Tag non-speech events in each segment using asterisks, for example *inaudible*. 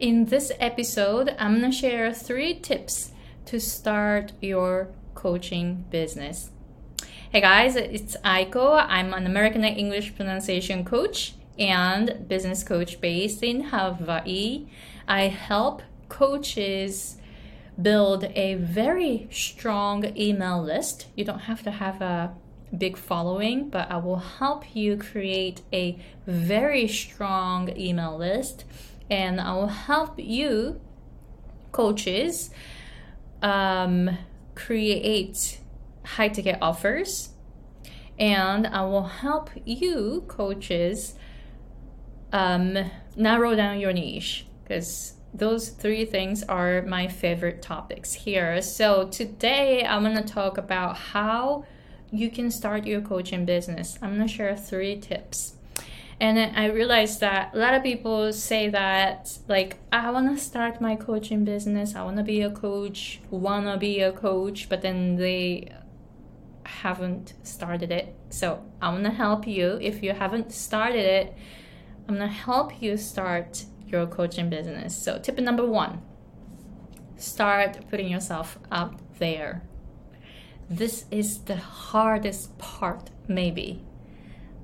In this episode, I'm going to share three tips to start your coaching business. Hey guys, it's Aiko. I'm an American English pronunciation coach and business coach based in Hawaii. I help coaches build a very strong email list. You don't have to have a big following, but I will help you create a very strong email list and I will help you, coaches, um, create high ticket offers. And I will help you, coaches, um, narrow down your niche because those three things are my favorite topics here. So today I'm going to talk about how you can start your coaching business. I'm going to share three tips. And then I realized that a lot of people say that, like, I want to start my coaching business. I want to be a coach, want to be a coach, but then they haven't started it. So I'm going to help you. If you haven't started it, I'm going to help you start your coaching business. So, tip number one start putting yourself out there. This is the hardest part, maybe,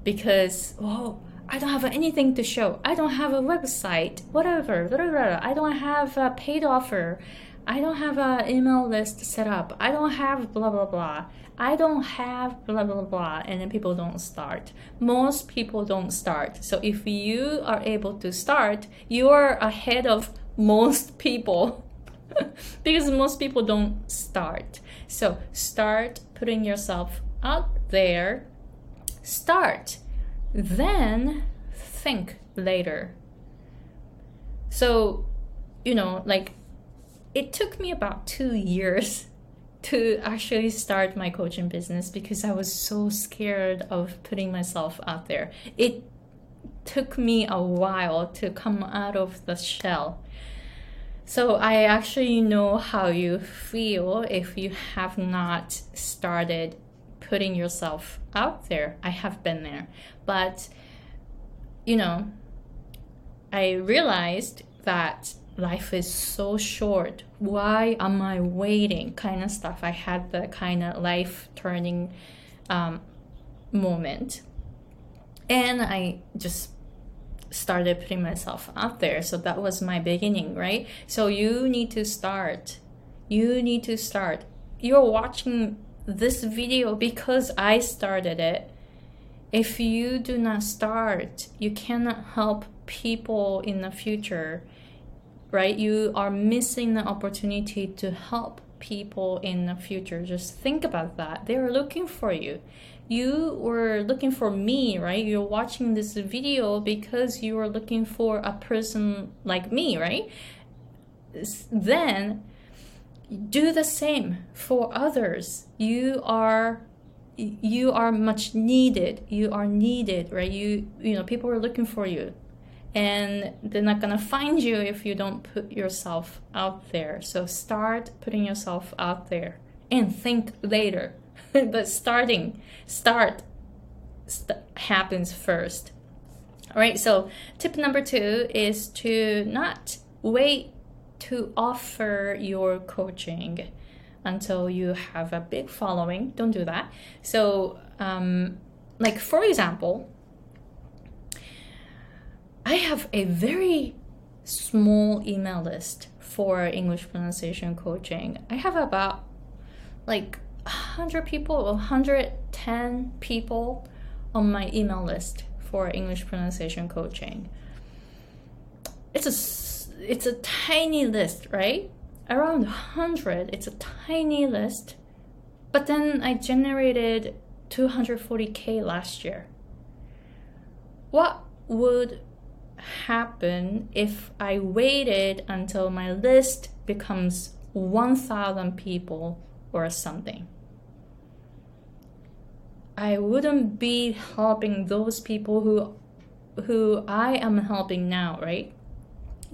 because, oh, I don't have anything to show. I don't have a website, whatever, whatever. I don't have a paid offer. I don't have an email list set up. I don't have blah, blah, blah. I don't have blah, blah, blah. And then people don't start. Most people don't start. So if you are able to start, you are ahead of most people *laughs* because most people don't start. So start putting yourself out there. Start then think later. So, you know, like it took me about two years *laughs* to actually start my coaching business because I was so scared of putting myself out there. It took me a while to come out of the shell. So I actually know how you feel if you have not started putting yourself out there. I have been there. But, you know, I realized that life is so short. Why am I waiting? Kind of stuff. I had the kind of life turning um, moment. And I just started putting myself out there. So that was my beginning, right? So you need to start. You need to start. You're watching this video because I started it. If you do not start, you cannot help people in the future, right? You are missing the opportunity to help people in the future. Just think about that. They are looking for you. You were looking for me, right? You're watching this video because you are looking for a person like me, right? Then do the same for others. You are you are much needed. You are needed right? You you know people are looking for you. And they're not going to find you if you don't put yourself out there. So start putting yourself out there and think later. *laughs* But starting start st- happens first. All right so tip number 2 is to not wait to offer your coaching until you have a big following. Don't do that. So, um, like for example, I have a very small email list for English pronunciation coaching. I have about like 100 people, 110 people on my email list for English pronunciation coaching. It's a it's a tiny list, right? Around 100, it's a tiny list. But then I generated 240k last year. What would happen if I waited until my list becomes 1,000 people or something? I wouldn't be helping those people who who I am helping now, right?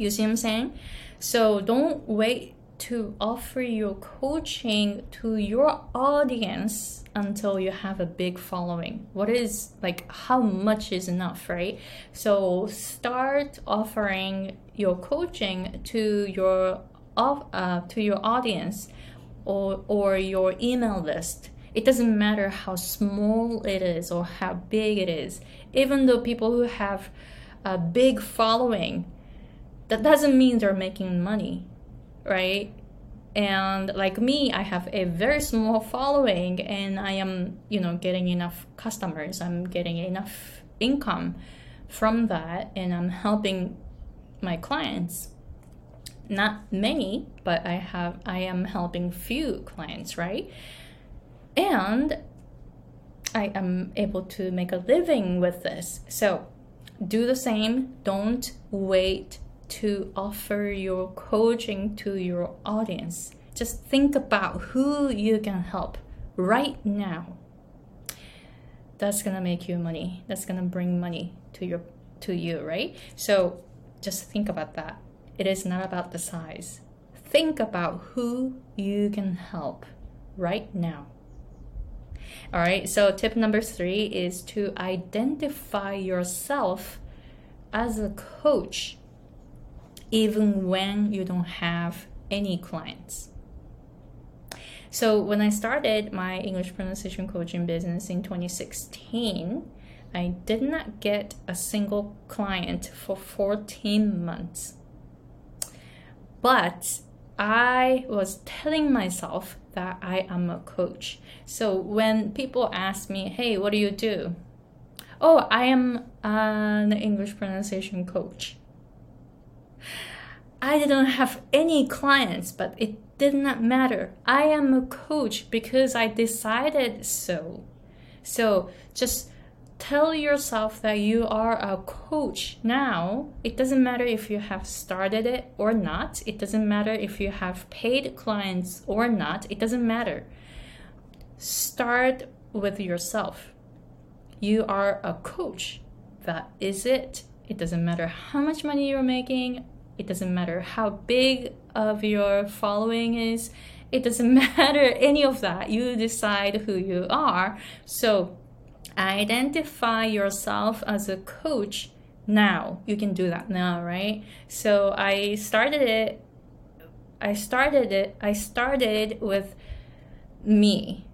You see what I'm saying? So don't wait to offer your coaching to your audience until you have a big following. What is like how much is enough, right? So start offering your coaching to your of uh, to your audience or or your email list. It doesn't matter how small it is or how big it is. Even though people who have a big following, that doesn't mean they're making money right? And like me, I have a very small following and I am, you know, getting enough customers. I'm getting enough income from that and I'm helping my clients. Not many, but I have I am helping few clients, right? And I am able to make a living with this. So do the same. Don't wait to offer your coaching to your audience. Just think about who you can help right now. That's gonna make you money. That's gonna bring money to your to you, right? So just think about that. It is not about the size. Think about who you can help right now. All right, so tip number three is to identify yourself as a coach even when you don't have any clients. So, when I started my English pronunciation coaching business in 2016, I did not get a single client for 14 months. But I was telling myself that I am a coach. So when people ask me, hey, what do you do? Oh, I am an English pronunciation coach. I didn't have any clients, but it did not matter. I am a coach because I decided so. So just tell yourself that you are a coach now. It doesn't matter if you have started it or not. It doesn't matter if you have paid clients or not. It doesn't matter. Start with yourself. You are a coach. That is it. It doesn't matter how much money you're making it doesn't matter how big of your following is. It doesn't *laughs* matter any of that. You decide who you are. So identify yourself as a coach now. You can do that now, right? So I started it I started it I started with me.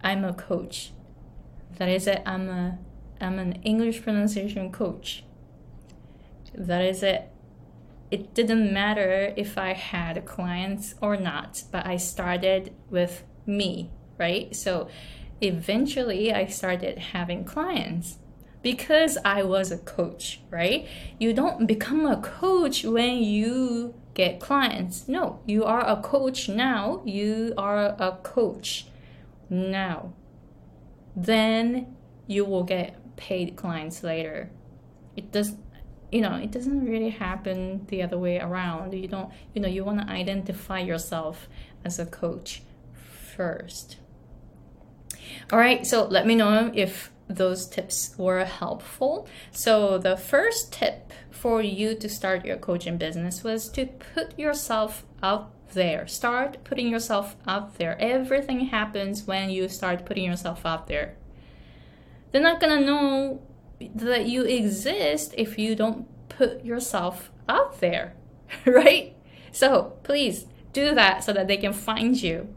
I'm a coach. That is it. I'm a I'm an English pronunciation coach. That is it it didn't matter if I had clients or not, but I started with me, right? So eventually I started having clients because I was a coach, right? You don't become a coach when you get clients. No, you are a coach now. You are a coach now. Then you will get paid clients later. It does you know it doesn't really happen the other way around. You don't you know you want to identify yourself as a coach first. All right so let me know if those tips were helpful. So the first tip for you to start your coaching business was to put yourself out there. Start putting yourself out there. Everything happens when you start putting yourself out there they're not gonna know that you exist if you don't put yourself out there, *laughs* right? So please do that so that they can find you.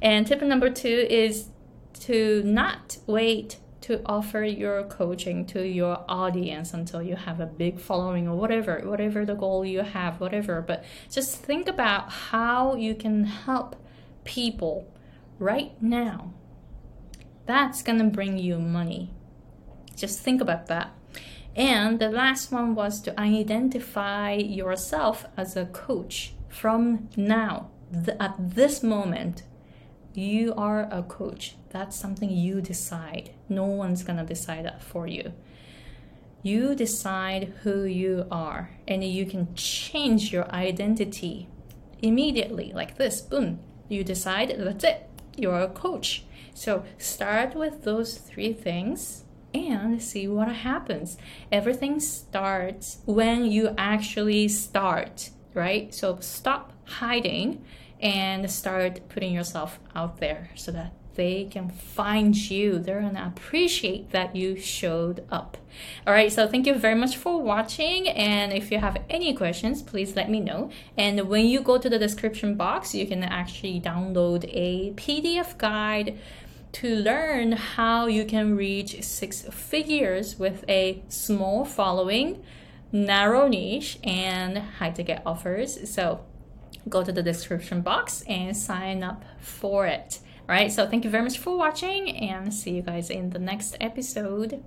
And tip number two is to not wait to offer your coaching to your audience until you have a big following or whatever, whatever the goal you have, whatever. But just think about how you can help people right now. That's gonna bring you money. Just think about that. And the last one was to identify yourself as a coach from now. at this moment, you are a coach. That's something you decide. No one's gonna decide that for you. You decide who you are, and you can change your identity immediately, like this boom. You decide that's it, you're a coach. So start with those three things and see what happens. Everything starts when you actually start, right? So stop hiding and start putting yourself out there so that they can find you. They're gonna appreciate that you showed up. All right, so thank you very much for watching. And if you have any questions, please let me know. And when you go to the description box, you can actually download a PDF guide to learn how you can reach six figures with a small following, narrow niche, and high ticket offers. So go to the description box and sign up for it. All right, so thank you very much for watching and see you guys in the next episode.